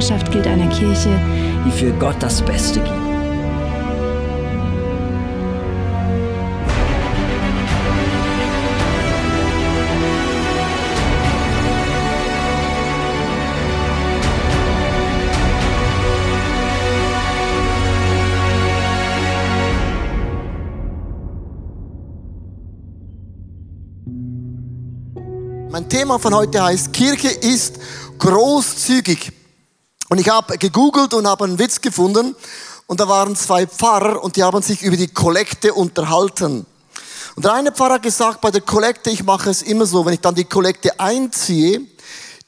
Unsere Leidenschaft gilt einer Kirche, die für Gott das Beste gibt. Mein Thema von heute heißt, Kirche ist großzügig. Und ich habe gegoogelt und habe einen Witz gefunden. Und da waren zwei Pfarrer und die haben sich über die Kollekte unterhalten. Und der eine Pfarrer hat gesagt, bei der Kollekte, ich mache es immer so, wenn ich dann die Kollekte einziehe,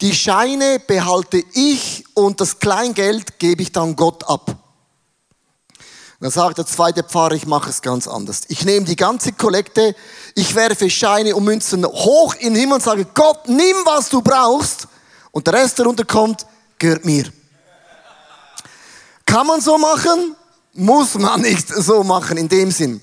die Scheine behalte ich und das Kleingeld gebe ich dann Gott ab. Dann sagt der zweite Pfarrer, ich mache es ganz anders. Ich nehme die ganze Kollekte, ich werfe Scheine und Münzen hoch in den Himmel und sage, Gott, nimm, was du brauchst. Und der Rest, der runterkommt, gehört mir. Kann man so machen? Muss man nicht so machen in dem Sinn.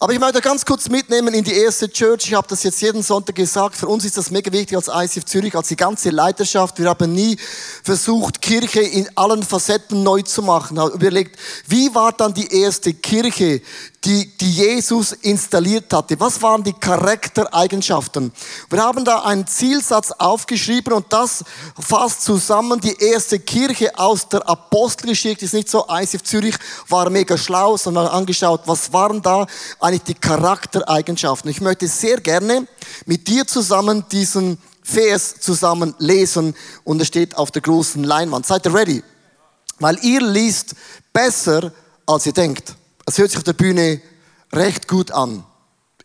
Aber ich möchte ganz kurz mitnehmen in die erste Church. Ich habe das jetzt jeden Sonntag gesagt. Für uns ist das mega wichtig als ICF Zürich, als die ganze Leiterschaft. Wir haben nie versucht, Kirche in allen Facetten neu zu machen. Ich habe überlegt, wie war dann die erste Kirche, die, die Jesus installiert hatte? Was waren die Charaktereigenschaften? Wir haben da einen Zielsatz aufgeschrieben und das fasst zusammen die erste Kirche aus der Apostelgeschichte. Ist nicht so, ICF Zürich war mega schlau, sondern angeschaut, was waren da eigentlich die Charaktereigenschaften. Ich möchte sehr gerne mit dir zusammen diesen Vers zusammen lesen und es steht auf der großen Leinwand. Seid ihr ready? Weil ihr liest besser, als ihr denkt. Es hört sich auf der Bühne recht gut an.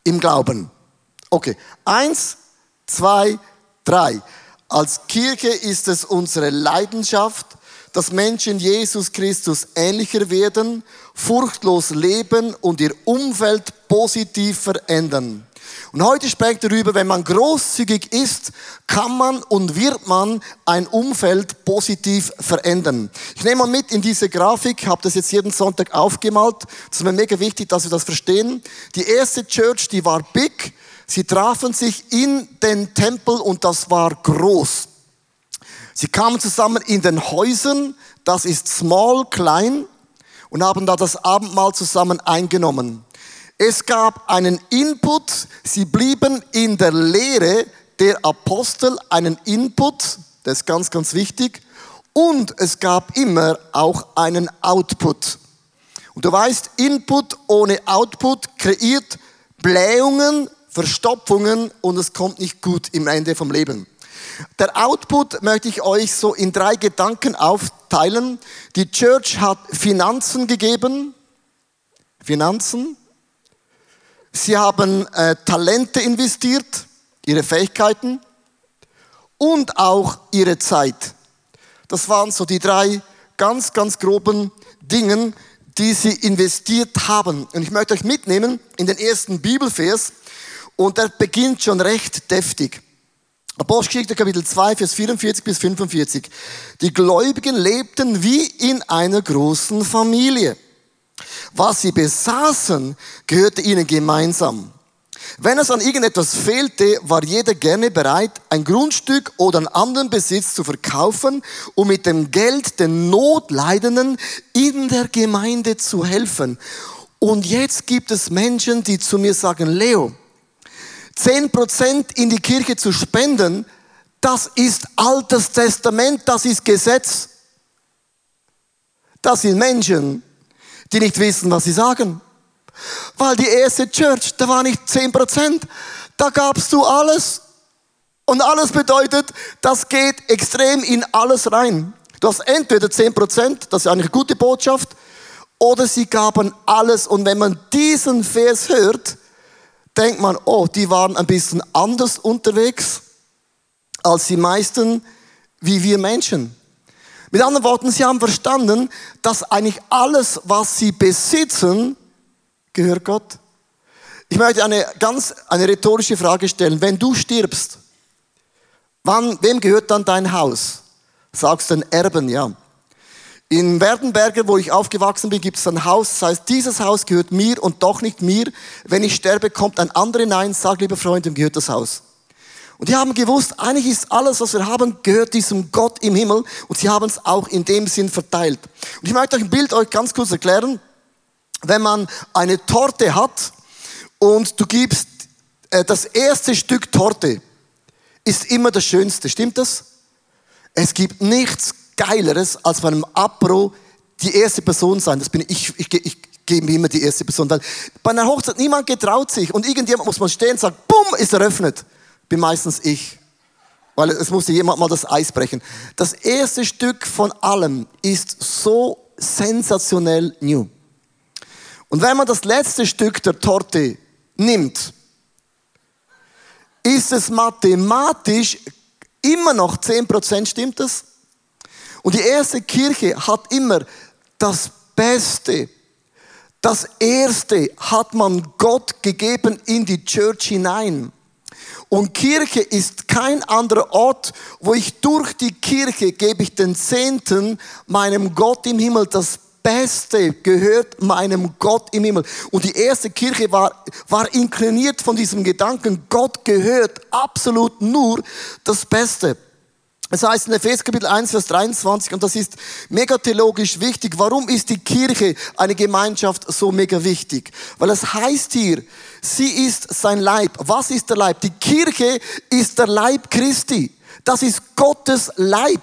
Im Glauben. Okay. Eins, zwei, drei. Als Kirche ist es unsere Leidenschaft, dass Menschen Jesus Christus ähnlicher werden, furchtlos leben und ihr Umfeld positiv verändern. Und heute spreche darüber, wenn man großzügig ist, kann man und wird man ein Umfeld positiv verändern. Ich nehme mal mit in diese Grafik, habe das jetzt jeden Sonntag aufgemalt. Das ist mir mega wichtig, dass wir das verstehen. Die erste Church, die war big. Sie trafen sich in den Tempel und das war groß. Sie kamen zusammen in den Häusern, das ist small, klein, und haben da das Abendmahl zusammen eingenommen. Es gab einen Input, sie blieben in der Lehre der Apostel, einen Input, das ist ganz, ganz wichtig, und es gab immer auch einen Output. Und du weißt, Input ohne Output kreiert Blähungen, Verstopfungen und es kommt nicht gut im Ende vom Leben. Der Output möchte ich euch so in drei Gedanken aufteilen. Die Church hat Finanzen gegeben. Finanzen. Sie haben äh, Talente investiert, ihre Fähigkeiten und auch ihre Zeit. Das waren so die drei ganz, ganz groben Dingen, die sie investiert haben. Und ich möchte euch mitnehmen in den ersten Bibelvers und der beginnt schon recht deftig. Apostelgeschichte Kapitel 2, Vers 44 bis 45. Die Gläubigen lebten wie in einer großen Familie. Was sie besaßen, gehörte ihnen gemeinsam. Wenn es an irgendetwas fehlte, war jeder gerne bereit, ein Grundstück oder einen anderen Besitz zu verkaufen, um mit dem Geld den Notleidenden in der Gemeinde zu helfen. Und jetzt gibt es Menschen, die zu mir sagen, Leo, 10% in die Kirche zu spenden, das ist altes Testament, das ist Gesetz. Das sind Menschen, die nicht wissen, was sie sagen. Weil die erste Church, da war nicht 10%, da gabst du alles. Und alles bedeutet, das geht extrem in alles rein. Du hast entweder 10%, das ist eigentlich eine gute Botschaft, oder sie gaben alles. Und wenn man diesen Vers hört, denkt man, oh, die waren ein bisschen anders unterwegs als die meisten wie wir Menschen. Mit anderen Worten, sie haben verstanden, dass eigentlich alles, was sie besitzen, gehört Gott. Ich möchte eine ganz eine rhetorische Frage stellen. Wenn du stirbst, wann, wem gehört dann dein Haus? Sagst du den Erben, ja. In Werdenberger, wo ich aufgewachsen bin, gibt es ein Haus, das heißt, dieses Haus gehört mir und doch nicht mir. Wenn ich sterbe, kommt ein anderer Nein, sag, lieber Freund, dem gehört das Haus. Und die haben gewusst, eigentlich ist alles, was wir haben, gehört diesem Gott im Himmel und sie haben es auch in dem Sinn verteilt. Und ich möchte euch ein Bild euch ganz kurz erklären. Wenn man eine Torte hat und du gibst äh, das erste Stück Torte, ist immer das Schönste. Stimmt das? Es gibt nichts Geileres, als bei einem Apro die erste Person sein. Das bin ich. Ich, ich, ich gebe immer die erste Person. Weil bei einer Hochzeit niemand getraut sich und irgendjemand muss mal stehen und sagen, bumm, ist eröffnet. Bin meistens ich. Weil es musste jemand mal das Eis brechen. Das erste Stück von allem ist so sensationell new. Und wenn man das letzte Stück der Torte nimmt, ist es mathematisch immer noch 10%, stimmt das? Und die erste Kirche hat immer das Beste, das Erste hat man Gott gegeben in die Church hinein. Und Kirche ist kein anderer Ort, wo ich durch die Kirche gebe ich den Zehnten meinem Gott im Himmel das Beste gehört meinem Gott im Himmel. Und die erste Kirche war, war inkliniert von diesem Gedanken, Gott gehört absolut nur das Beste. Es heißt in Epheser Kapitel 1, Vers 23, und das ist mega theologisch wichtig. Warum ist die Kirche, eine Gemeinschaft, so mega wichtig? Weil es heißt hier, sie ist sein Leib. Was ist der Leib? Die Kirche ist der Leib Christi. Das ist Gottes Leib.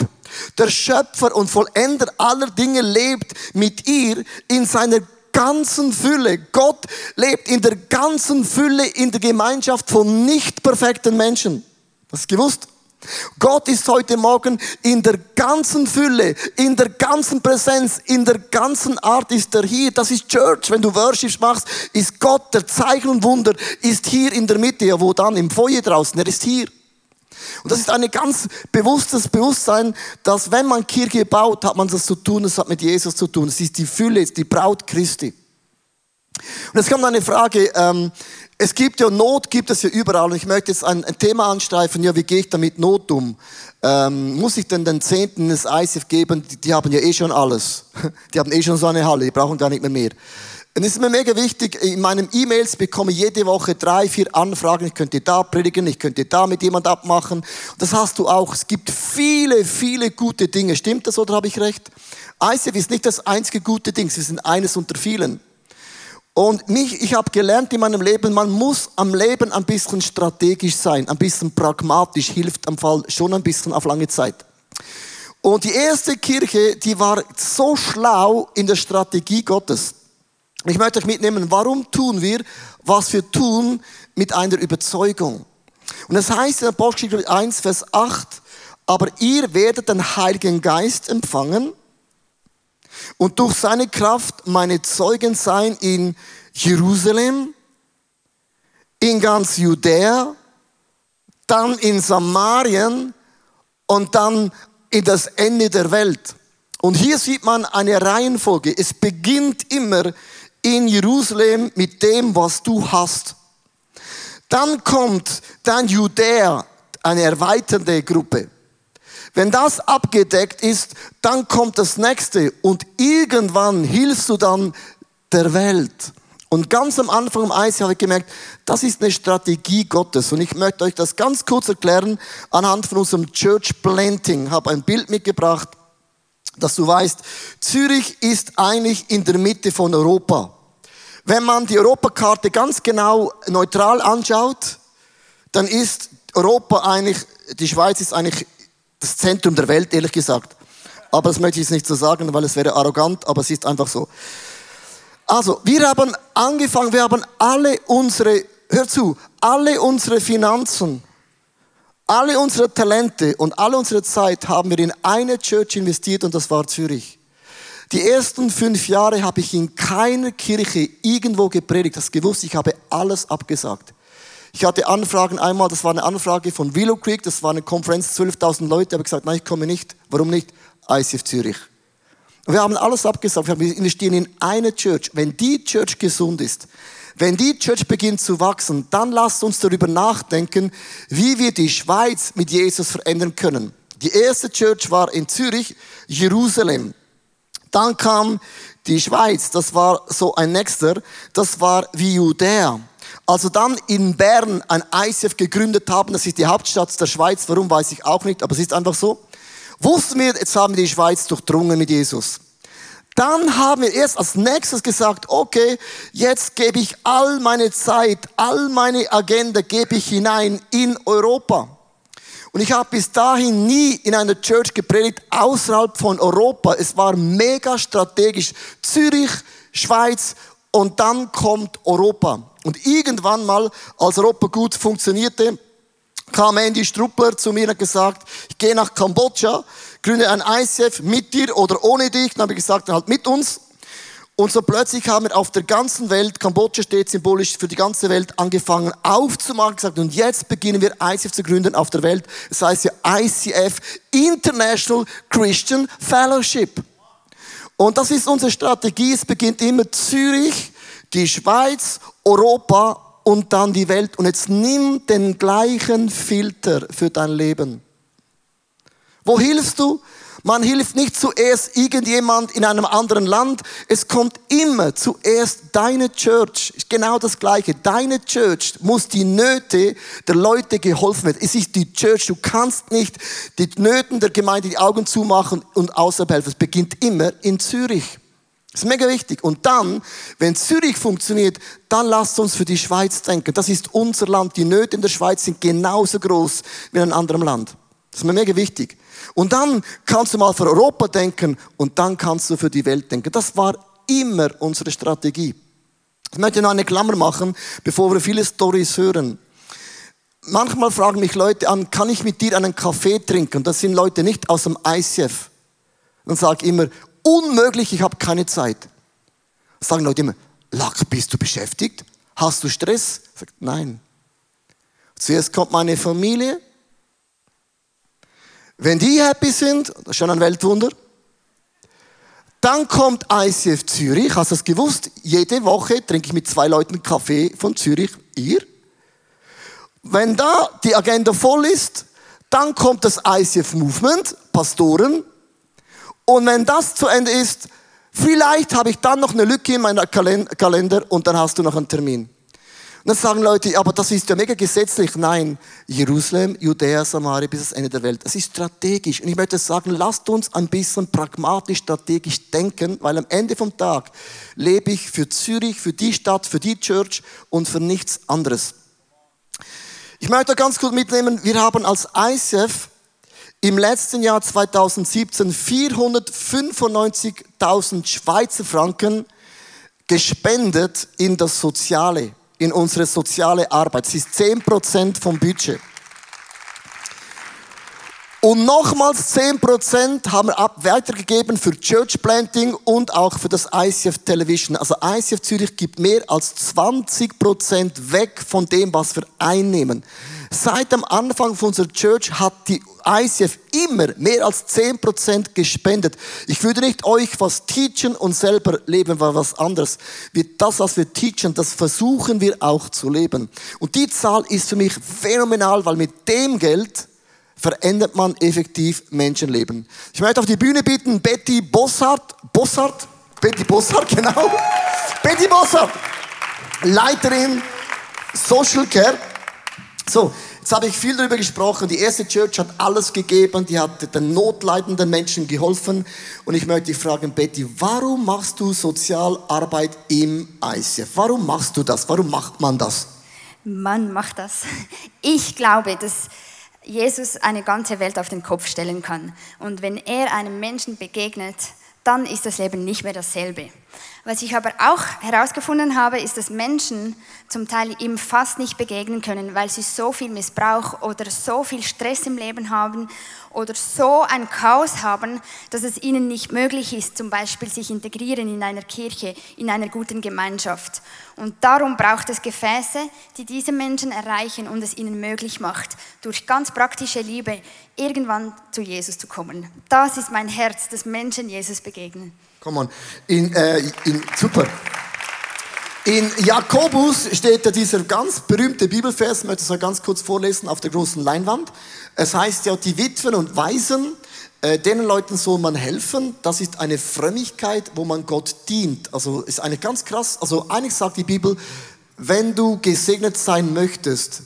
Der Schöpfer und Vollender aller Dinge lebt mit ihr in seiner ganzen Fülle. Gott lebt in der ganzen Fülle in der Gemeinschaft von nicht perfekten Menschen. Hast du gewusst? Gott ist heute Morgen in der ganzen Fülle, in der ganzen Präsenz, in der ganzen Art ist er hier. Das ist Church. Wenn du Worship machst, ist Gott, der Zeichen und Wunder, ist hier in der Mitte. Ja, wo dann? Im Feuer draußen. Er ist hier. Und das ist ein ganz bewusstes Bewusstsein, dass wenn man Kirche baut, hat man das zu tun, das hat mit Jesus zu tun. Es ist die Fülle, es ist die Braut Christi. Und jetzt kommt eine Frage, ähm, es gibt ja Not, gibt es ja überall. Und ich möchte jetzt ein, ein Thema anstreifen, ja, wie gehe ich damit Not um? Ähm, muss ich denn den Zehnten des ICF geben? Die, die, haben ja eh schon alles. Die haben eh schon so eine Halle, die brauchen gar nicht mehr mehr. Und es ist mir mega wichtig, in meinen E-Mails bekomme ich jede Woche drei, vier Anfragen. Ich könnte da predigen, ich könnte da mit jemand abmachen. Das hast du auch. Es gibt viele, viele gute Dinge. Stimmt das oder habe ich recht? ICF ist nicht das einzige gute Ding, sie sind eines unter vielen. Und mich, ich habe gelernt in meinem Leben, man muss am Leben ein bisschen strategisch sein, ein bisschen pragmatisch, hilft am Fall schon ein bisschen auf lange Zeit. Und die erste Kirche, die war so schlau in der Strategie Gottes. Ich möchte euch mitnehmen, warum tun wir, was wir tun, mit einer Überzeugung. Und das heißt in Apostelgeschichte 1, Vers 8, aber ihr werdet den Heiligen Geist empfangen und durch seine Kraft meine Zeugen sein in Jerusalem, in ganz Judäa, dann in Samarien und dann in das Ende der Welt. Und hier sieht man eine Reihenfolge. Es beginnt immer in Jerusalem mit dem, was du hast. Dann kommt dann Judäa, eine erweiternde Gruppe. Wenn das abgedeckt ist, dann kommt das nächste und irgendwann hilfst du dann der Welt. Und ganz am Anfang im Eis habe ich gemerkt, das ist eine Strategie Gottes. Und ich möchte euch das ganz kurz erklären anhand von unserem Church Planting. Ich habe ein Bild mitgebracht, dass du weißt, Zürich ist eigentlich in der Mitte von Europa. Wenn man die Europakarte ganz genau neutral anschaut, dann ist Europa eigentlich, die Schweiz ist eigentlich das Zentrum der Welt, ehrlich gesagt. Aber das möchte ich jetzt nicht so sagen, weil es wäre arrogant, aber es ist einfach so. Also, wir haben angefangen, wir haben alle unsere, hör zu, alle unsere Finanzen, alle unsere Talente und alle unsere Zeit haben wir in eine Church investiert und das war Zürich. Die ersten fünf Jahre habe ich in keiner Kirche irgendwo gepredigt, das gewusst, ich habe alles abgesagt. Ich hatte Anfragen einmal, das war eine Anfrage von Willow Creek, das war eine Konferenz, 12.000 Leute, habe gesagt, nein, ich komme nicht. Warum nicht? ICF Zürich. Und wir haben alles abgesagt. Wir investieren in eine Church. Wenn die Church gesund ist, wenn die Church beginnt zu wachsen, dann lasst uns darüber nachdenken, wie wir die Schweiz mit Jesus verändern können. Die erste Church war in Zürich, Jerusalem. Dann kam die Schweiz, das war so ein nächster, das war wie Judäa. Also dann in Bern ein ICF gegründet haben, das ist die Hauptstadt der Schweiz, warum weiß ich auch nicht, aber es ist einfach so. Wussten wir, jetzt haben wir die Schweiz durchdrungen mit Jesus. Dann haben wir erst als nächstes gesagt, okay, jetzt gebe ich all meine Zeit, all meine Agenda gebe ich hinein in Europa. Und ich habe bis dahin nie in einer Church gepredigt außerhalb von Europa. Es war mega strategisch. Zürich, Schweiz und dann kommt Europa. Und irgendwann mal, als Europa gut funktionierte, kam Andy Struppler zu mir und hat gesagt, ich gehe nach Kambodscha, gründe ein ICF mit dir oder ohne dich. Dann habe ich gesagt, halt mit uns. Und so plötzlich haben wir auf der ganzen Welt, Kambodscha steht symbolisch für die ganze Welt, angefangen aufzumachen, gesagt, und jetzt beginnen wir ICF zu gründen auf der Welt. Das heißt ja ICF, International Christian Fellowship. Und das ist unsere Strategie. Es beginnt immer Zürich, die Schweiz, Europa und dann die Welt. Und jetzt nimm den gleichen Filter für dein Leben. Wo hilfst du? Man hilft nicht zuerst irgendjemand in einem anderen Land. Es kommt immer zuerst deine Church. Genau das Gleiche. Deine Church muss die Nöte der Leute geholfen werden. Es ist die Church. Du kannst nicht die Nöten der Gemeinde die Augen zumachen und außerhalb helfen. Es beginnt immer in Zürich. Das ist mega wichtig. Und dann, wenn Zürich funktioniert, dann lasst uns für die Schweiz denken. Das ist unser Land. Die Nöte in der Schweiz sind genauso groß wie in einem anderen Land. Das ist mir mega wichtig. Und dann kannst du mal für Europa denken und dann kannst du für die Welt denken. Das war immer unsere Strategie. Ich möchte noch eine Klammer machen, bevor wir viele Stories hören. Manchmal fragen mich Leute an, kann ich mit dir einen Kaffee trinken? Das sind Leute nicht aus dem ICF. Dann sage ich immer, unmöglich, ich habe keine Zeit. Sagen Leute immer, Lack, bist du beschäftigt? Hast du Stress? Sagt, nein. Zuerst kommt meine Familie, wenn die happy sind, das ist schon ein Weltwunder. Dann kommt ICF Zürich. Hast du das gewusst? Jede Woche trinke ich mit zwei Leuten Kaffee von Zürich. Ihr? Wenn da die Agenda voll ist, dann kommt das ICF Movement, Pastoren. Und wenn das zu Ende ist, vielleicht habe ich dann noch eine Lücke in meinem Kalender und dann hast du noch einen Termin. Und dann sagen Leute, aber das ist ja mega gesetzlich. Nein, Jerusalem, Judäa, Samaria bis das Ende der Welt. Das ist strategisch. Und ich möchte sagen, lasst uns ein bisschen pragmatisch, strategisch denken, weil am Ende vom Tag lebe ich für Zürich, für die Stadt, für die Church und für nichts anderes. Ich möchte ganz kurz mitnehmen, wir haben als ICF im letzten Jahr 2017 495.000 Schweizer Franken gespendet in das Soziale in unsere soziale Arbeit. Es ist 10% vom Budget. Und nochmals 10% haben wir ab weitergegeben für Church Planting und auch für das ICF Television. Also ICF Zürich gibt mehr als 20% weg von dem, was wir einnehmen. Seit am Anfang von unserer Church hat die ICF immer mehr als 10% gespendet. Ich würde nicht euch was teachen und selber leben, weil was anderes. Das, was wir teachen, das versuchen wir auch zu leben. Und die Zahl ist für mich phänomenal, weil mit dem Geld verändert man effektiv Menschenleben. Ich möchte auf die Bühne bitten, Betty Bossart, Bossart, Betty Bossart, genau. Betty Bossart, Leiterin Social Care. So, jetzt habe ich viel darüber gesprochen. Die erste Church hat alles gegeben, die hat den notleidenden Menschen geholfen. Und ich möchte dich fragen, Betty, warum machst du Sozialarbeit im ICF? Warum machst du das? Warum macht man das? Man macht das. Ich glaube, dass Jesus eine ganze Welt auf den Kopf stellen kann. Und wenn er einem Menschen begegnet, dann ist das Leben nicht mehr dasselbe. Was ich aber auch herausgefunden habe, ist, dass Menschen zum Teil ihm fast nicht begegnen können, weil sie so viel Missbrauch oder so viel Stress im Leben haben oder so ein Chaos haben, dass es ihnen nicht möglich ist, zum Beispiel sich integrieren in einer Kirche, in einer guten Gemeinschaft. Und darum braucht es Gefäße, die diese Menschen erreichen und es ihnen möglich macht, durch ganz praktische Liebe irgendwann zu Jesus zu kommen. Das ist mein Herz, dass Menschen Jesus begegnen. Komm on. In, äh, in, super. In Jakobus steht ja dieser ganz berühmte Bibelvers, ich möchte es mal ganz kurz vorlesen auf der großen Leinwand. Es heißt ja, die Witwen und Waisen, äh, denen Leuten soll man helfen. Das ist eine Frömmigkeit, wo man Gott dient. Also ist eine ganz krass, also eigentlich sagt die Bibel, wenn du gesegnet sein möchtest,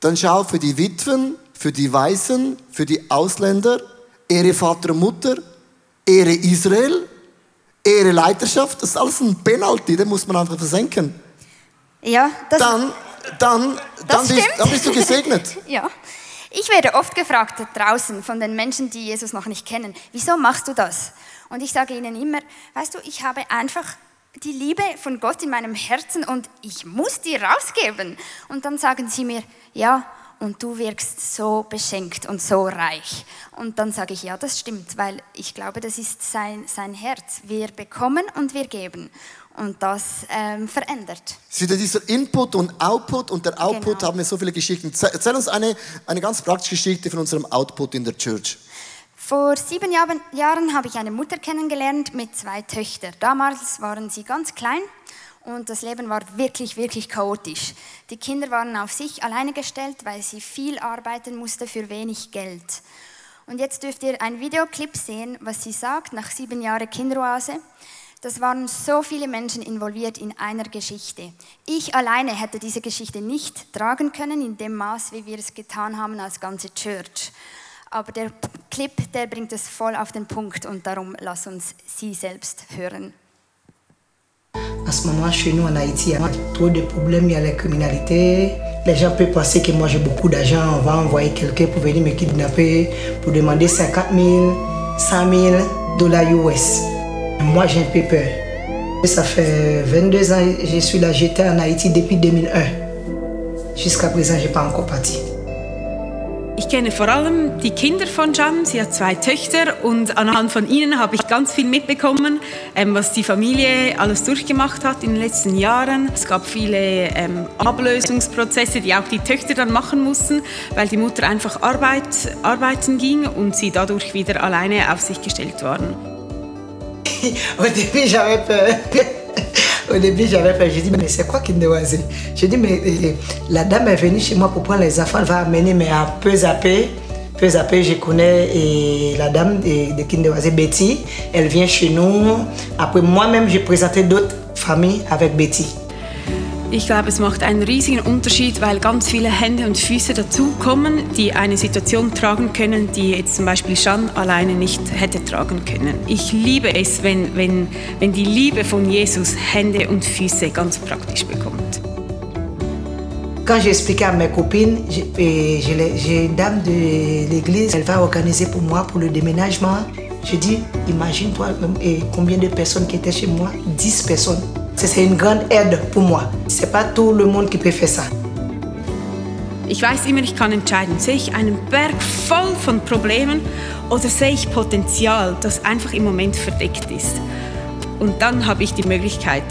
dann schau für die Witwen, für die Waisen, für die Ausländer, Ehre Vater und Mutter, Ehre Israel, Ehre Leiterschaft, das ist alles ein Penalty, den muss man einfach versenken. Ja, das, Dann, dann, dann, bist, dann bist du gesegnet. ja. Ich werde oft gefragt draußen von den Menschen, die Jesus noch nicht kennen, wieso machst du das? Und ich sage ihnen immer, weißt du, ich habe einfach die Liebe von Gott in meinem Herzen und ich muss die rausgeben. Und dann sagen sie mir, ja, und du wirkst so beschenkt und so reich. Und dann sage ich, ja, das stimmt, weil ich glaube, das ist sein, sein Herz. Wir bekommen und wir geben. Und das ähm, verändert. Wieder dieser Input und Output und der Output Genau. haben wir so viele Geschichten. Erzähl uns eine, eine ganz praktische Geschichte von unserem Output in der Church. Vor sieben Jahren habe ich eine Mutter kennengelernt mit zwei Töchtern. Damals waren sie ganz klein und das Leben war wirklich, wirklich chaotisch. Die Kinder waren auf sich alleine gestellt, weil sie viel arbeiten musste für wenig Geld. Und jetzt dürft ihr einen Videoclip sehen, was sie sagt nach sieben Jahren Kinderoase. Das waren so viele Menschen involviert in einer Geschichte. Ich alleine hätte diese Geschichte nicht tragen können in dem Maß, wie wir es getan haben als ganze Church. Aber der Clip, der bringt es voll auf den Punkt und darum lass uns sie selbst hören. En ce moment, chez nous en Haïti, il y a trop de problèmes, il y a la criminalité. Les gens peuvent penser que moi j'ai beaucoup d'argent, on va envoyer quelqu'un pour venir me kidnapper, pour demander 50 000, 100 000 dollars US. Moi j'ai un peu peur. Ça fait 22 ans que je suis là, j'étais en Haïti depuis 2001. Jusqu'à présent, je n'ai pas encore parti. Ich kenne vor allem die Kinder von Jan. Sie hat zwei Töchter und anhand von ihnen habe ich ganz viel mitbekommen, ähm, was die Familie alles durchgemacht hat in den letzten Jahren. Es gab viele ähm, Ablösungsprozesse, die auch die Töchter dann machen mussten, weil die Mutter einfach Arbeit, arbeiten ging und sie dadurch wieder alleine auf sich gestellt waren. Au début, j'avais peur. Au début, j'avais peur. J'ai dit, mais c'est quoi Kinderoisé J'ai dit, mais la dame est venue chez moi pour prendre les enfants, elle va amener, mais à peu à peu, peu à peu, je connais la dame de, de Betty. Elle vient chez nous. Après, moi-même, j'ai présenté d'autres familles avec Betty. Ich glaube, es macht einen riesigen Unterschied, weil ganz viele Hände und Füße dazukommen, die eine Situation tragen können, die jetzt zum Beispiel Jean alleine nicht hätte tragen können. Ich liebe es, wenn, wenn, wenn die Liebe von Jesus Hände und Füße ganz praktisch bekommt. Quand j'ai expliqué à mes copines, j'ai une dame de l'église, elle va organiser pour moi pour le déménagement. Je dis, imagine-toi et combien de personnes qui étaient chez moi 10 personnes. C'est une grande aide pour moi. C'est pas tout le monde qui peut faire ça. Ich weiß immer, ich kann entscheiden, sehe ich einen Berg voll von Problemen oder sehe ich Potenzial, das einfach im Moment verdeckt ist. Und dann habe ich die Möglichkeit,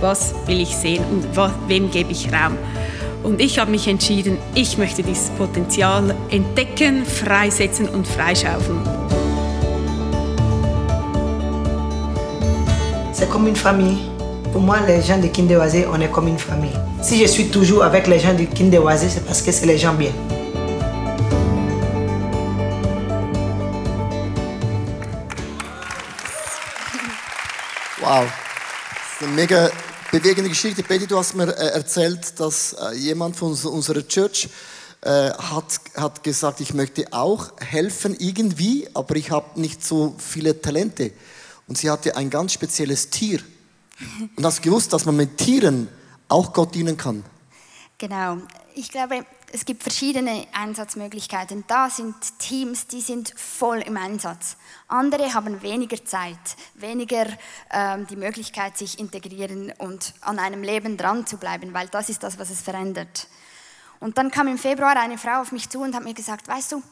was will ich sehen und wem gebe ich Raum. Und ich habe mich entschieden, ich möchte dieses Potenzial entdecken, freisetzen und freischaufeln. C'est comme une famille. Pour moi, les gens de Kinderoisé, on est comme une famille. Si je suis toujours avec les gens de Kinderoisé, c'est parce que c'est les gens bien. Wow. Das ist eine mega bewegende Geschichte. Betty, du hast mir äh, erzählt, dass äh, jemand von uns- unserer Church äh, hat, hat gesagt, ich möchte auch helfen irgendwie, aber ich habe nicht so viele Talente. Und sie hatte ein ganz spezielles Tier. Und hast gewusst, dass man mit Tieren auch Gott dienen kann. Genau. Ich glaube, es gibt verschiedene Einsatzmöglichkeiten. Da sind Teams, die sind voll im Einsatz. Andere haben weniger Zeit, weniger ähm, die Möglichkeit, sich integrieren und an einem Leben dran zu bleiben, weil das ist das, was es verändert. Und dann kam im Februar eine Frau auf mich zu und hat mir gesagt, weißt du,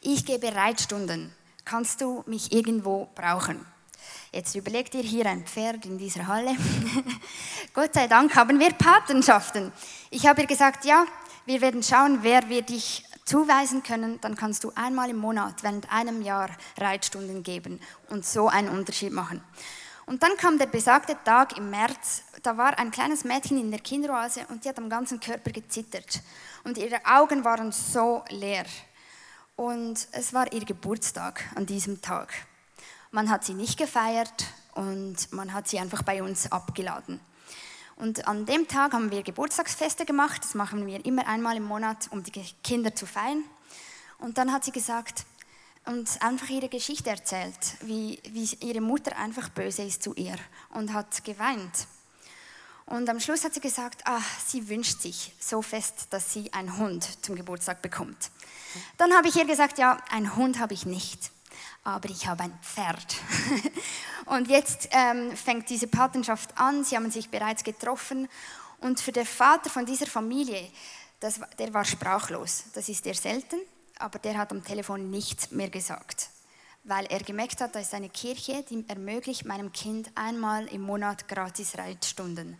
ich gebe Reitstunden. Kannst du mich irgendwo brauchen? Jetzt überlegt ihr hier ein Pferd in dieser Halle. Gott sei Dank haben wir Patenschaften. Ich habe ihr gesagt, ja, wir werden schauen, wer wir dich zuweisen können. Dann kannst du einmal im Monat während einem Jahr Reitstunden geben und so einen Unterschied machen. Und dann kam der besagte Tag im März. Da war ein kleines Mädchen in der Kinderoase und die hat am ganzen Körper gezittert. Und ihre Augen waren so leer. Und es war ihr Geburtstag an diesem Tag. Man hat sie nicht gefeiert und man hat sie einfach bei uns abgeladen. Und an dem Tag haben wir Geburtstagsfeste gemacht. Das machen wir immer einmal im Monat, um die Kinder zu feiern. Und dann hat sie gesagt und einfach ihre Geschichte erzählt, wie, wie ihre Mutter einfach böse ist zu ihr und hat geweint. Und am Schluss hat sie gesagt, ach, sie wünscht sich so fest, dass sie einen Hund zum Geburtstag bekommt. Dann habe ich ihr gesagt, ja, einen Hund habe ich nicht aber ich habe ein Pferd. und jetzt ähm, fängt diese Patenschaft an, sie haben sich bereits getroffen und für den Vater von dieser Familie, das, der war sprachlos. Das ist eher selten, aber der hat am Telefon nichts mehr gesagt, weil er gemerkt hat, da ist eine Kirche, die ermöglicht meinem Kind einmal im Monat gratis Reitstunden.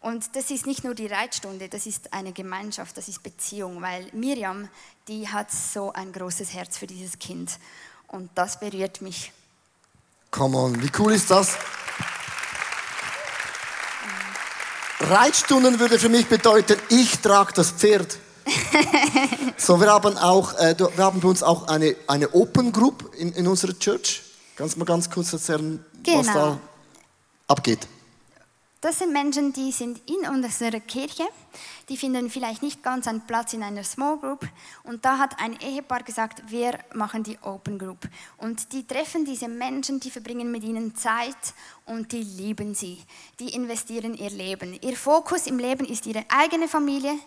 Und das ist nicht nur die Reitstunde, das ist eine Gemeinschaft, das ist Beziehung, weil Miriam, die hat so ein großes Herz für dieses Kind. Und das berührt mich. Come on, wie cool ist das? Reitstunden würde für mich bedeuten, ich trage das Pferd. so, wir haben auch, äh, wir haben bei uns auch eine, eine Open Group in, in unserer Church. Kannst du mal ganz kurz erzählen, genau. was da abgeht? Das sind Menschen, die sind in unserer Kirche, die finden vielleicht nicht ganz einen Platz in einer Small Group. Und da hat ein Ehepaar gesagt, wir machen die Open Group. Und die treffen diese Menschen, die verbringen mit ihnen Zeit und die lieben sie. Die investieren ihr Leben. Ihr Fokus im Leben ist ihre eigene Familie,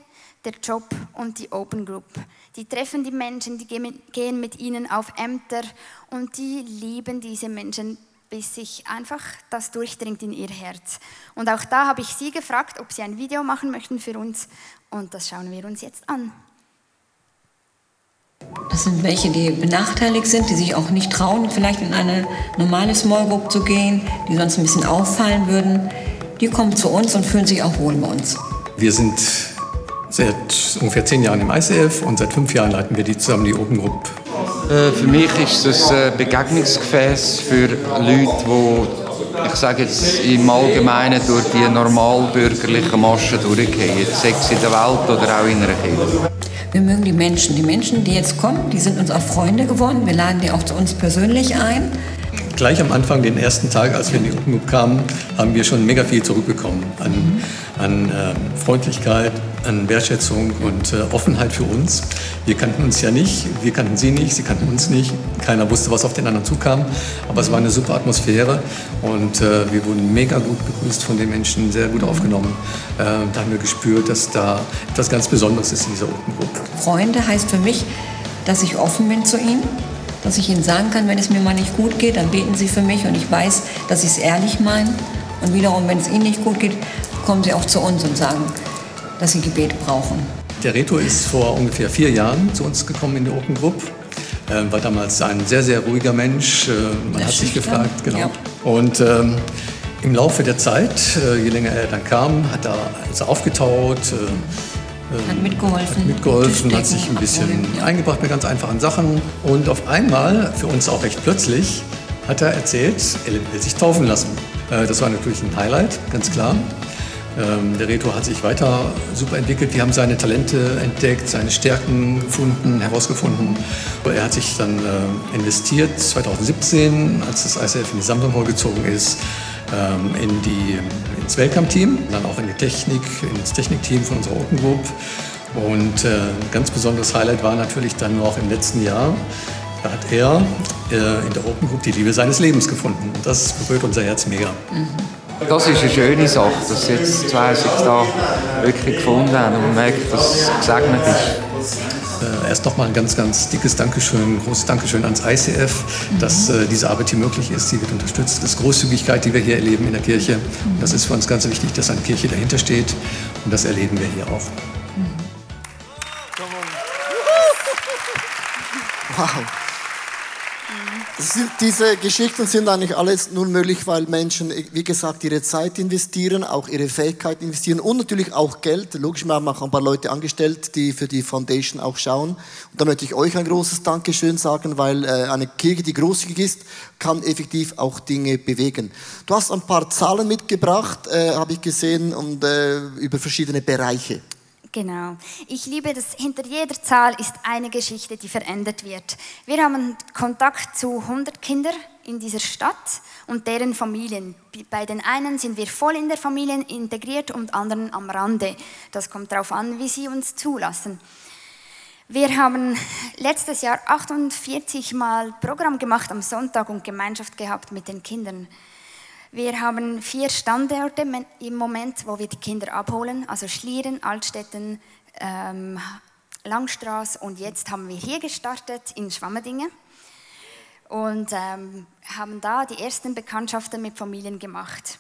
der Job und die Open Group. Die treffen die Menschen, die gehen mit ihnen auf Ämter und die lieben diese Menschen bis sich einfach das durchdringt in ihr Herz. Und auch da habe ich sie gefragt, ob sie ein Video machen möchten für uns. Und das schauen wir uns jetzt an. Das sind welche, die benachteiligt sind, die sich auch nicht trauen, vielleicht in eine normale Small Group zu gehen, die sonst ein bisschen auffallen würden. Die kommen zu uns und fühlen sich auch wohl bei uns. Wir sind seit ungefähr zehn Jahren im ICF und seit fünf Jahren leiten wir die zusammen die Open Group äh, für mich ist es ein Begegnungsgefäß für Leute, die, ich sage jetzt im Allgemeinen, durch die normalbürgerlichen Maschen durchgehen, sei es in der Welt oder auch in einer Kirche. Wir mögen die Menschen. Die Menschen, die jetzt kommen, die sind uns auch Freunde geworden. Wir laden die auch zu uns persönlich ein. Gleich am Anfang, den ersten Tag, als wir in die Gruppe kamen, haben wir schon mega viel zurückbekommen an, an äh, Freundlichkeit, an Wertschätzung und äh, Offenheit für uns. Wir kannten uns ja nicht, wir kannten sie nicht, sie kannten uns nicht. Keiner wusste, was auf den anderen zukam. Aber es war eine super Atmosphäre und äh, wir wurden mega gut begrüßt von den Menschen, sehr gut aufgenommen. Äh, da haben wir gespürt, dass da etwas ganz Besonderes ist in dieser Group. Freunde heißt für mich, dass ich offen bin zu ihnen, dass ich ihnen sagen kann, wenn es mir mal nicht gut geht, dann beten sie für mich und ich weiß, dass sie es ehrlich meinen. Und wiederum, wenn es ihnen nicht gut geht, kommen sie auch zu uns und sagen, dass sie Gebet brauchen. Der Reto ist vor ungefähr vier Jahren zu uns gekommen in die Open Group. Er war damals ein sehr, sehr ruhiger Mensch. Äh, man sehr hat sich gefragt, genau. Ja. Und ähm, im Laufe der Zeit, äh, je länger er dann kam, hat er also aufgetaut, äh, hat mitgeholfen, hat, mitgeholfen, hat sich ein bisschen ja. eingebracht mit ganz einfachen Sachen. Und auf einmal, für uns auch recht plötzlich, hat er erzählt, er will sich taufen lassen. Das war natürlich ein Highlight, ganz klar. Ähm, der Reto hat sich weiter super entwickelt. Wir haben seine Talente entdeckt, seine Stärken gefunden, herausgefunden. Er hat sich dann äh, investiert 2017, als das ICF in die Samsung Hall gezogen ist, ähm, in die, ins Welcome-Team, dann auch in die Technik, ins Technikteam von unserer Open Group. Und äh, ein ganz besonderes Highlight war natürlich dann noch im letzten Jahr, da hat er äh, in der Open Group die Liebe seines Lebens gefunden. Und das berührt unser Herz mega. Mhm. Das ist eine schöne Sache, dass jetzt zwei sich da wirklich gefunden haben und man merkt, dass es gesegnet ist. Äh, erst nochmal ein ganz, ganz dickes Dankeschön, großes Dankeschön ans ICF, dass äh, diese Arbeit hier möglich ist. Sie wird unterstützt. Das ist Großzügigkeit, die wir hier erleben in der Kirche. Das ist für uns ganz wichtig, dass eine Kirche dahinter steht. Und das erleben wir hier auch. Wow. Diese Geschichten sind eigentlich alles nur möglich, weil Menschen, wie gesagt, ihre Zeit investieren, auch ihre Fähigkeiten investieren und natürlich auch Geld. Logisch, wir haben auch ein paar Leute angestellt, die für die Foundation auch schauen. Und da möchte ich euch ein großes Dankeschön sagen, weil äh, eine Kirche, die großzügig ist, kann effektiv auch Dinge bewegen. Du hast ein paar Zahlen mitgebracht, äh, habe ich gesehen, und äh, über verschiedene Bereiche. Genau. Ich liebe, dass hinter jeder Zahl ist eine Geschichte, die verändert wird. Wir haben Kontakt zu 100 Kindern in dieser Stadt und deren Familien. Bei den einen sind wir voll in der Familie integriert und anderen am Rande. Das kommt darauf an, wie sie uns zulassen. Wir haben letztes Jahr 48 Mal Programm gemacht am Sonntag und Gemeinschaft gehabt mit den Kindern. Wir haben vier Standorte im Moment, wo wir die Kinder abholen, also Schlieren, Altstetten, ähm, Langstraß und jetzt haben wir hier gestartet in Schwammerdingen und ähm, haben da die ersten Bekanntschaften mit Familien gemacht.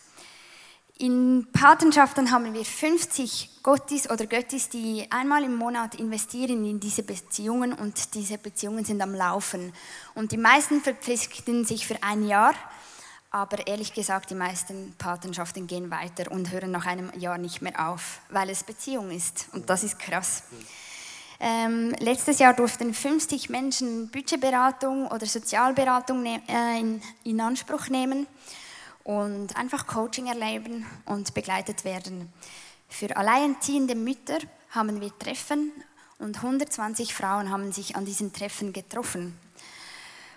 In Patenschaften haben wir 50 Gottis oder Göttis, die einmal im Monat investieren in diese Beziehungen und diese Beziehungen sind am Laufen. Und die meisten verpflichten sich für ein Jahr aber ehrlich gesagt, die meisten Patenschaften gehen weiter und hören nach einem Jahr nicht mehr auf, weil es Beziehung ist. Und das ist krass. Ähm, letztes Jahr durften 50 Menschen Budgetberatung oder Sozialberatung ne äh, in, in Anspruch nehmen und einfach Coaching erleben und begleitet werden. Für alleinerziehende Mütter haben wir Treffen und 120 Frauen haben sich an diesen Treffen getroffen.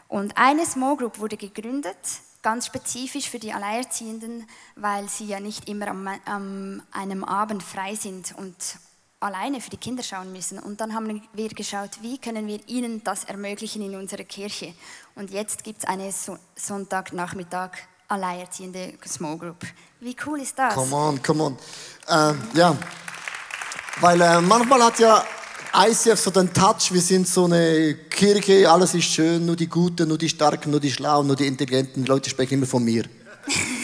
Und eine Small Group wurde gegründet, ganz spezifisch für die Alleinerziehenden, weil sie ja nicht immer am, am einem Abend frei sind und alleine für die Kinder schauen müssen. Und dann haben wir geschaut, wie können wir ihnen das ermöglichen in unserer Kirche. Und jetzt gibt es eine so Sonntagnachmittag Alleinerziehende Small Group. Wie cool ist das? Come on, come on. Äh, ja, weil äh, manchmal hat ja ICF so den Touch, wir sind so eine Kirche, alles ist schön, nur die Guten, nur die Starken, nur die Schlauen, nur die Intelligenten. Die Leute sprechen immer von mir.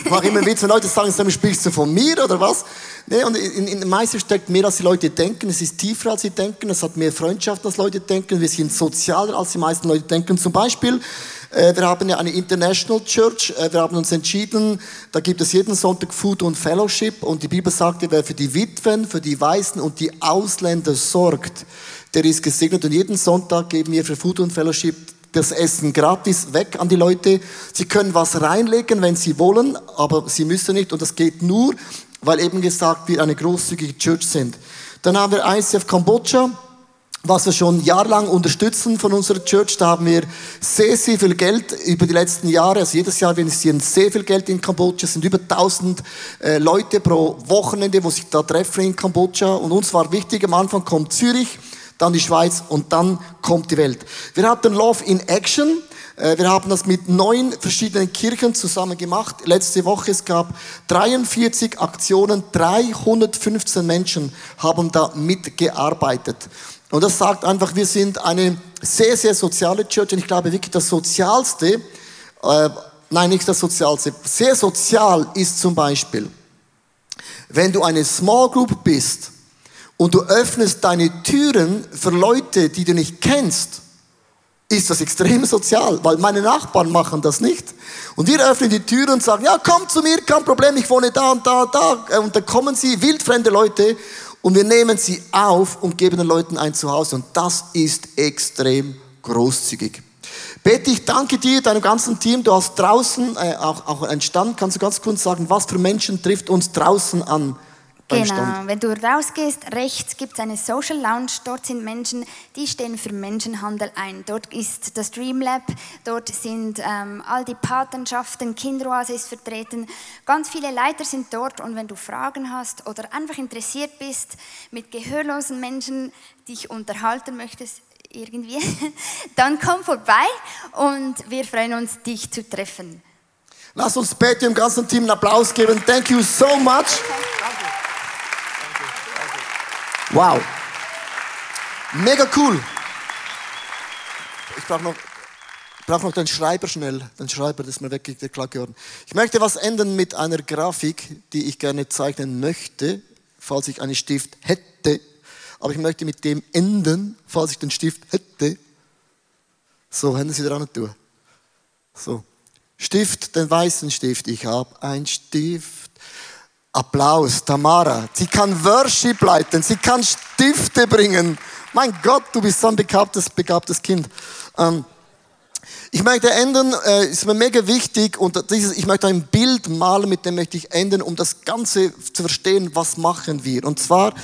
Ich mache immer Witz, wenn Leute sagen, dann sprichst du von mir oder was? Nee, und in, in meisten steckt mehr, als die Leute denken. Es ist tiefer, als sie denken. Es hat mehr Freundschaft, als Leute denken. Wir sind sozialer, als die meisten Leute denken. Zum Beispiel, wir haben ja eine International Church. Äh, wir haben uns entschieden, da gibt es jeden Sonntag Food und Fellowship. Und die Bibel sagt, wer für die Witwen, für die Weißen und die Ausländer sorgt, der ist gesegnet. Und jeden Sonntag geben wir für Food und Fellowship das Essen gratis weg an die Leute. Sie können was reinlegen, wenn sie wollen, aber sie müssen nicht. Und das geht nur, weil eben gesagt wir eine großzügige Church sind. Dann haben wir ICF Kambodscha was wir schon jahrelang unterstützen von unserer Church. Da haben wir sehr, sehr viel Geld über die letzten Jahre, also jedes Jahr investieren sehr viel Geld in Kambodscha. Es sind über 1000 äh, Leute pro Wochenende, wo sich da treffen in Kambodscha. Und uns war wichtig, am Anfang kommt Zürich, dann die Schweiz und dann kommt die Welt. Wir hatten Love in Action. Äh, wir haben das mit neun verschiedenen Kirchen zusammen gemacht. Letzte Woche es gab 43 Aktionen, 315 Menschen haben da mitgearbeitet. Und das sagt einfach, wir sind eine sehr, sehr soziale Church und ich glaube wirklich das Sozialste, äh, nein, nicht das Sozialste, sehr sozial ist zum Beispiel, wenn du eine Small Group bist und du öffnest deine Türen für Leute, die du nicht kennst, ist das extrem sozial, weil meine Nachbarn machen das nicht. Und wir öffnen die Türen und sagen, ja, komm zu mir, kein Problem, ich wohne da und da und da. Und dann kommen sie, wildfremde Leute, und wir nehmen sie auf und geben den Leuten ein Zuhause. Und das ist extrem großzügig. Betty, ich danke dir, deinem ganzen Team. Du hast draußen äh, auch, auch einen Stand. Kannst du ganz kurz sagen, was für Menschen trifft uns draußen an? Genau, wenn du rausgehst, rechts gibt es eine Social Lounge. Dort sind Menschen, die stehen für Menschenhandel ein. Dort ist das Dream Lab, dort sind ähm, all die Patenschaften, Kinderoase ist vertreten. Ganz viele Leiter sind dort und wenn du Fragen hast oder einfach interessiert bist, mit gehörlosen Menschen dich unterhalten möchtest, irgendwie, dann komm vorbei und wir freuen uns, dich zu treffen. Lass uns Betty im ganzen Team einen Applaus geben. Thank you so much. Wow. Mega cool. Ich brauche noch, brauch noch den Schreiber schnell. Den Schreiber, das ist mir weggeklagt geworden. Ich möchte was ändern mit einer Grafik, die ich gerne zeichnen möchte, falls ich einen Stift hätte. Aber ich möchte mit dem enden, falls ich den Stift hätte. So, Hände Sie dran tun. So. Stift, den weißen Stift. Ich habe einen Stift. Applaus, Tamara. Sie kann Worship leiten, sie kann Stifte bringen. Mein Gott, du bist so ein begabtes, begabtes Kind. Ähm, ich möchte enden, äh, ist mir mega wichtig und dieses, ich möchte ein Bild malen, mit dem möchte ich enden, um das Ganze zu verstehen, was machen wir. Und zwar,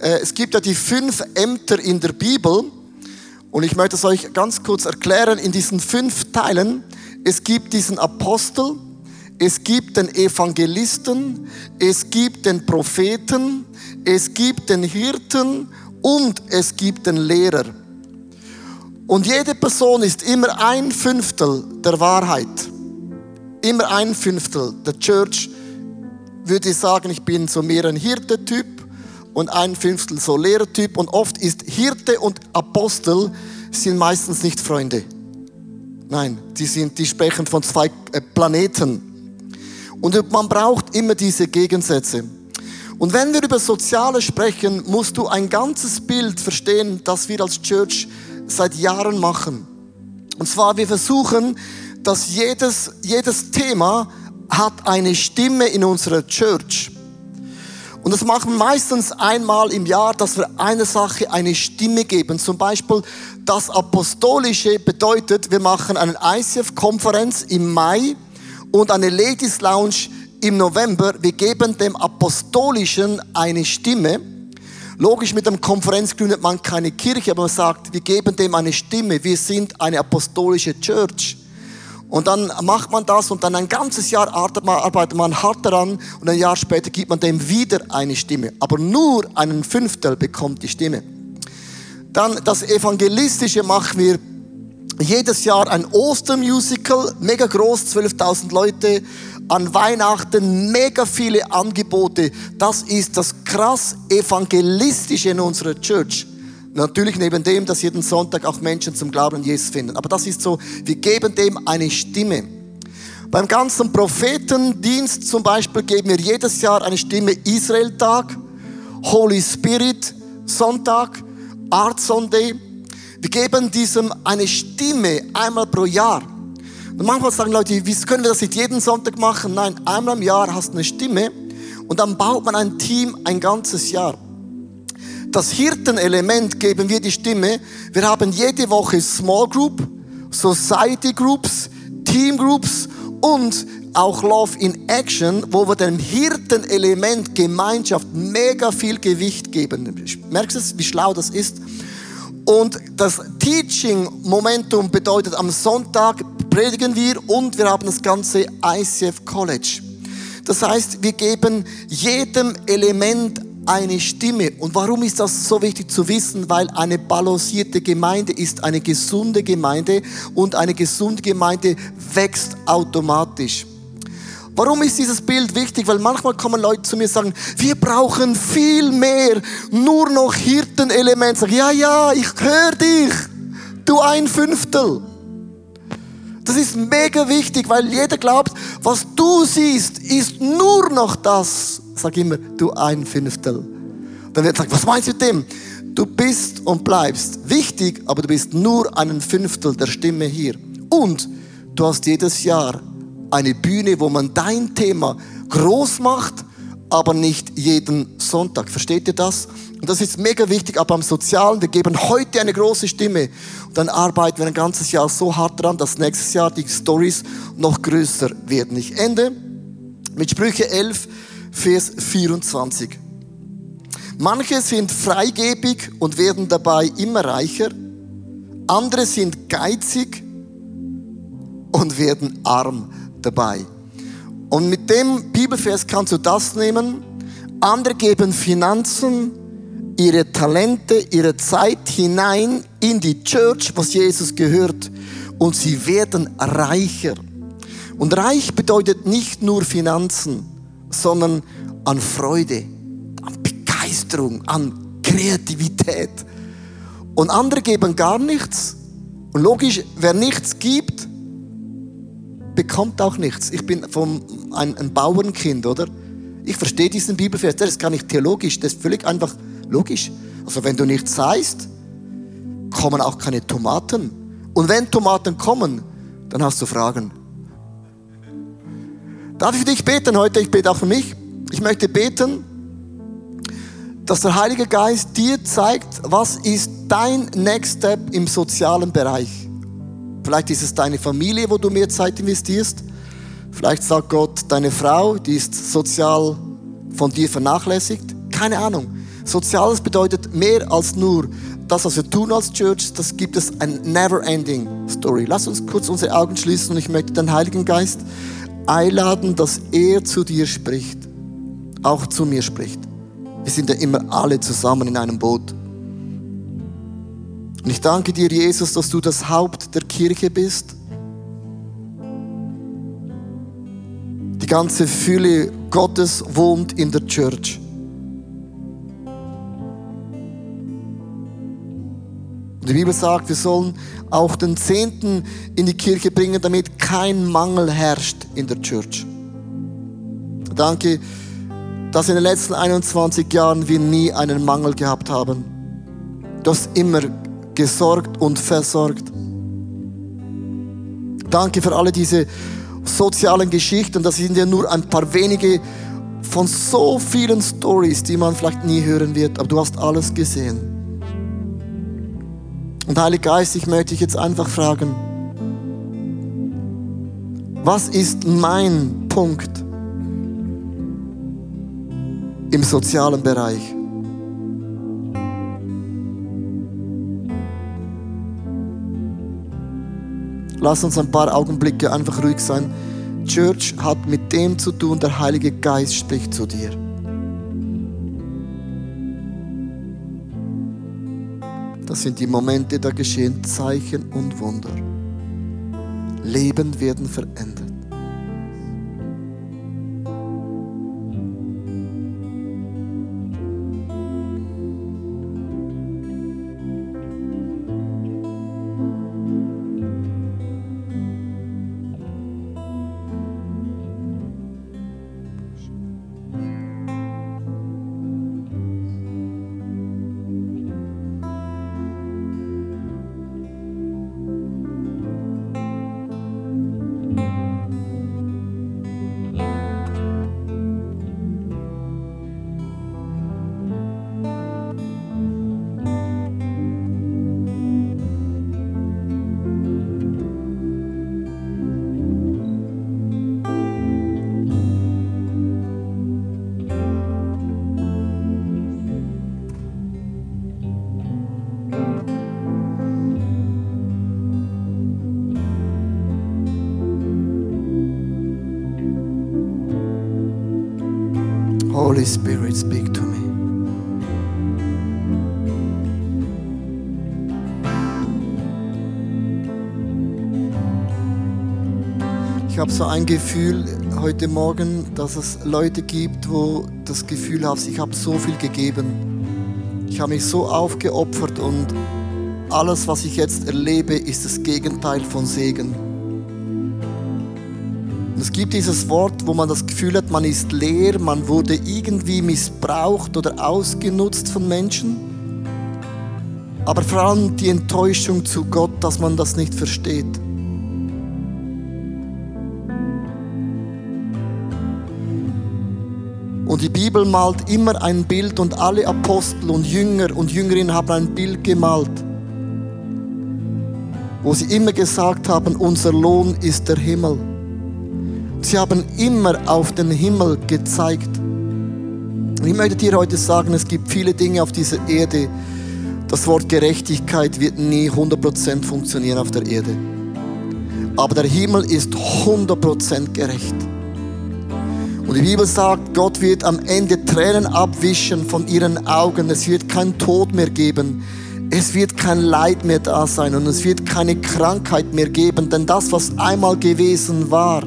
äh, es gibt ja die fünf Ämter in der Bibel und ich möchte es euch ganz kurz erklären in diesen fünf Teilen. Es gibt diesen Apostel, es gibt den Evangelisten, es gibt den Propheten, es gibt den Hirten und es gibt den Lehrer. Und jede Person ist immer ein Fünftel der Wahrheit. Immer ein Fünftel. Der Church würde ich sagen, ich bin so mehr ein Hirte-Typ und ein Fünftel so Lehrertyp. Und oft ist Hirte und Apostel sind meistens nicht Freunde. Nein, die, sind, die sprechen von zwei äh, Planeten. Und man braucht immer diese Gegensätze. Und wenn wir über Soziale sprechen, musst du ein ganzes Bild verstehen, das wir als Church seit Jahren machen. Und zwar, wir versuchen, dass jedes, jedes Thema hat eine Stimme in unserer Church. Und das machen wir meistens einmal im Jahr, dass wir einer Sache eine Stimme geben. Zum Beispiel das Apostolische bedeutet, wir machen eine ICF-Konferenz im Mai und eine Ladies Lounge im November. Wir geben dem Apostolischen eine Stimme. Logisch, mit einem Konferenz gründet man keine Kirche, aber man sagt, wir geben dem eine Stimme. Wir sind eine apostolische Church. Und dann macht man das und dann ein ganzes Jahr arbeitet man, arbeitet man hart daran und ein Jahr später gibt man dem wieder eine Stimme. Aber nur einen Fünftel bekommt die Stimme. Dann das Evangelistische machen wir jedes Jahr ein Ostermusical, mega groß, 12.000 Leute. An Weihnachten mega viele Angebote. Das ist das krass Evangelistische in unserer Church. Natürlich neben dem, dass jeden Sonntag auch Menschen zum Glauben an Jesus finden. Aber das ist so, wir geben dem eine Stimme. Beim ganzen Prophetendienst zum Beispiel geben wir jedes Jahr eine Stimme Israel-Tag, Holy Spirit Sonntag, Art Sunday. Wir geben diesem eine Stimme einmal pro Jahr. Und manchmal sagen Leute, wie können wir das nicht jeden Sonntag machen? Nein, einmal im Jahr hast du eine Stimme und dann baut man ein Team ein ganzes Jahr. Das Hirtenelement geben wir die Stimme. Wir haben jede Woche Small Group, Society Groups, Team Groups und auch Love in Action, wo wir dem Hirtenelement Gemeinschaft mega viel Gewicht geben. Merkst du, wie schlau das ist? Und das Teaching Momentum bedeutet, am Sonntag predigen wir und wir haben das ganze ICF College. Das heißt, wir geben jedem Element eine Stimme. Und warum ist das so wichtig zu wissen? Weil eine balancierte Gemeinde ist eine gesunde Gemeinde und eine gesunde Gemeinde wächst automatisch. Warum ist dieses Bild wichtig? Weil manchmal kommen Leute zu mir und sagen, wir brauchen viel mehr, nur noch Hirtenelement. Sag, ja, ja, ich höre dich, du ein Fünftel. Das ist mega wichtig, weil jeder glaubt, was du siehst, ist nur noch das. Sag immer, du ein Fünftel. Dann wird gesagt, was meinst du mit dem? Du bist und bleibst wichtig, aber du bist nur ein Fünftel der Stimme hier. Und du hast jedes Jahr eine Bühne, wo man dein Thema groß macht, aber nicht jeden Sonntag. Versteht ihr das? Und das ist mega wichtig, aber am Sozialen, wir geben heute eine große Stimme und dann arbeiten wir ein ganzes Jahr so hart dran, dass nächstes Jahr die Stories noch größer werden. Ich ende mit Sprüche 11, Vers 24. Manche sind freigebig und werden dabei immer reicher. Andere sind geizig und werden arm dabei. Und mit dem Bibelvers kannst du das nehmen. Andere geben Finanzen, ihre Talente, ihre Zeit hinein in die Church, was Jesus gehört, und sie werden reicher. Und reich bedeutet nicht nur Finanzen, sondern an Freude, an Begeisterung, an Kreativität. Und andere geben gar nichts. Und logisch, wer nichts gibt, bekommt auch nichts. Ich bin vom, ein, ein Bauernkind, oder? Ich verstehe diesen Bibelvers. Das ist gar nicht theologisch, das ist völlig einfach logisch. Also wenn du nichts sagst, kommen auch keine Tomaten. Und wenn Tomaten kommen, dann hast du Fragen. Darf ich für dich beten heute? Ich bete auch für mich. Ich möchte beten, dass der Heilige Geist dir zeigt, was ist dein Next Step im sozialen Bereich. Vielleicht ist es deine Familie, wo du mehr Zeit investierst. Vielleicht sagt Gott, deine Frau, die ist sozial von dir vernachlässigt. Keine Ahnung. Soziales bedeutet mehr als nur das, was wir tun als Church. Das gibt es ein never-ending Story. Lass uns kurz unsere Augen schließen und ich möchte den Heiligen Geist einladen, dass er zu dir spricht, auch zu mir spricht. Wir sind ja immer alle zusammen in einem Boot. Und ich danke dir, Jesus, dass du das Haupt der Kirche bist. Die ganze Fülle Gottes wohnt in der Church. Und die Bibel sagt, wir sollen auch den Zehnten in die Kirche bringen, damit kein Mangel herrscht in der Church. Danke, dass in den letzten 21 Jahren wir nie einen Mangel gehabt haben. Du hast immer gesorgt und versorgt. Danke für alle diese sozialen Geschichten. Das sind ja nur ein paar wenige von so vielen Stories, die man vielleicht nie hören wird. Aber du hast alles gesehen. Und Heiliger Geist, ich möchte dich jetzt einfach fragen, was ist mein Punkt im sozialen Bereich? Lass uns ein paar Augenblicke einfach ruhig sein. Church hat mit dem zu tun, der Heilige Geist spricht zu dir. Das sind die Momente, da geschehen Zeichen und Wunder. Leben werden verändert. Holy Spirit, speak to me. Ich habe so ein Gefühl heute Morgen, dass es Leute gibt, wo das Gefühl haben, ich habe so viel gegeben. Ich habe mich so aufgeopfert und alles, was ich jetzt erlebe, ist das Gegenteil von Segen. Gibt dieses Wort, wo man das Gefühl hat, man ist leer, man wurde irgendwie missbraucht oder ausgenutzt von Menschen. Aber vor allem die Enttäuschung zu Gott, dass man das nicht versteht. Und die Bibel malt immer ein Bild und alle Apostel und Jünger und Jüngerinnen haben ein Bild gemalt, wo sie immer gesagt haben, unser Lohn ist der Himmel. Sie haben immer auf den Himmel gezeigt. Und ich möchte dir heute sagen, es gibt viele Dinge auf dieser Erde. Das Wort Gerechtigkeit wird nie 100% funktionieren auf der Erde. Aber der Himmel ist 100% gerecht. Und die Bibel sagt, Gott wird am Ende Tränen abwischen von ihren Augen. Es wird kein Tod mehr geben. Es wird kein Leid mehr da sein und es wird keine Krankheit mehr geben. Denn das, was einmal gewesen war,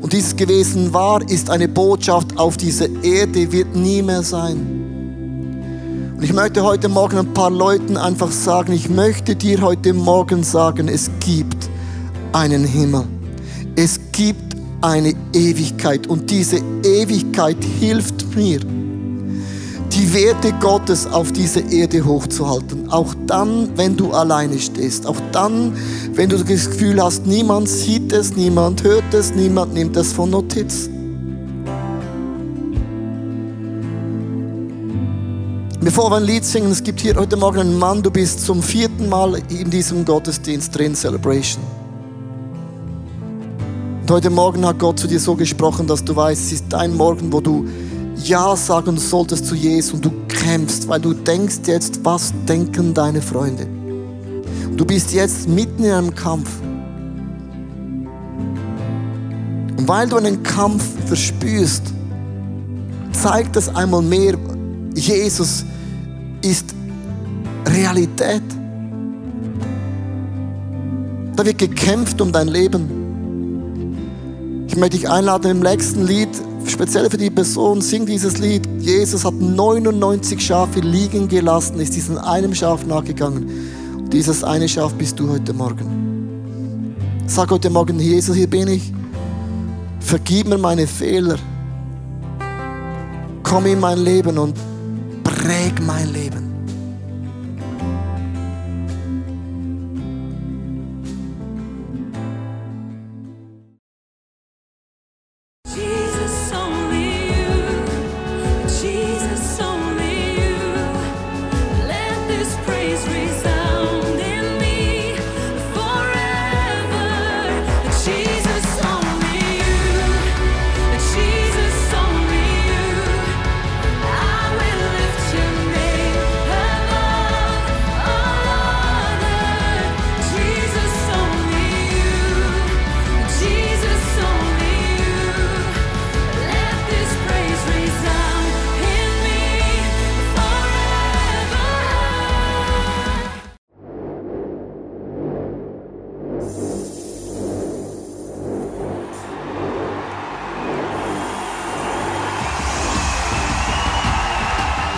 Und dieses gewesen war, ist eine Botschaft auf dieser Erde, wird nie mehr sein. Und ich möchte heute Morgen ein paar Leuten einfach sagen, ich möchte dir heute Morgen sagen, es gibt einen Himmel. Es gibt eine Ewigkeit und diese Ewigkeit hilft mir, die Werte Gottes auf dieser Erde hochzuhalten. Auch dann, wenn du alleine stehst. Auch dann, wenn du das Gefühl hast, niemand sieht es, niemand hört es, niemand nimmt es von Notiz. Bevor wir ein Lied singen, es gibt hier heute Morgen einen Mann, du bist zum vierten Mal in diesem Gottesdienst drin, Celebration. Und heute Morgen hat Gott zu dir so gesprochen, dass du weißt, es ist dein Morgen, wo du Ja sagen solltest zu Jesus und du kämpfst, weil du denkst jetzt, was denken deine Freunde. Und du bist jetzt mitten in einem Kampf. Und weil du einen Kampf verspürst, zeigt das einmal mehr, Jesus ist Realität. Da wird gekämpft um dein Leben. Ich möchte dich einladen im nächsten Lied, speziell für die Person, sing dieses Lied. Jesus hat 99 Schafe liegen gelassen, ist diesem einem Schaf nachgegangen. Und dieses eine Schaf bist du heute Morgen. Sag heute Morgen, Jesus, hier bin ich. Vergib mir meine Fehler. Komm in mein Leben und präg mein Leben.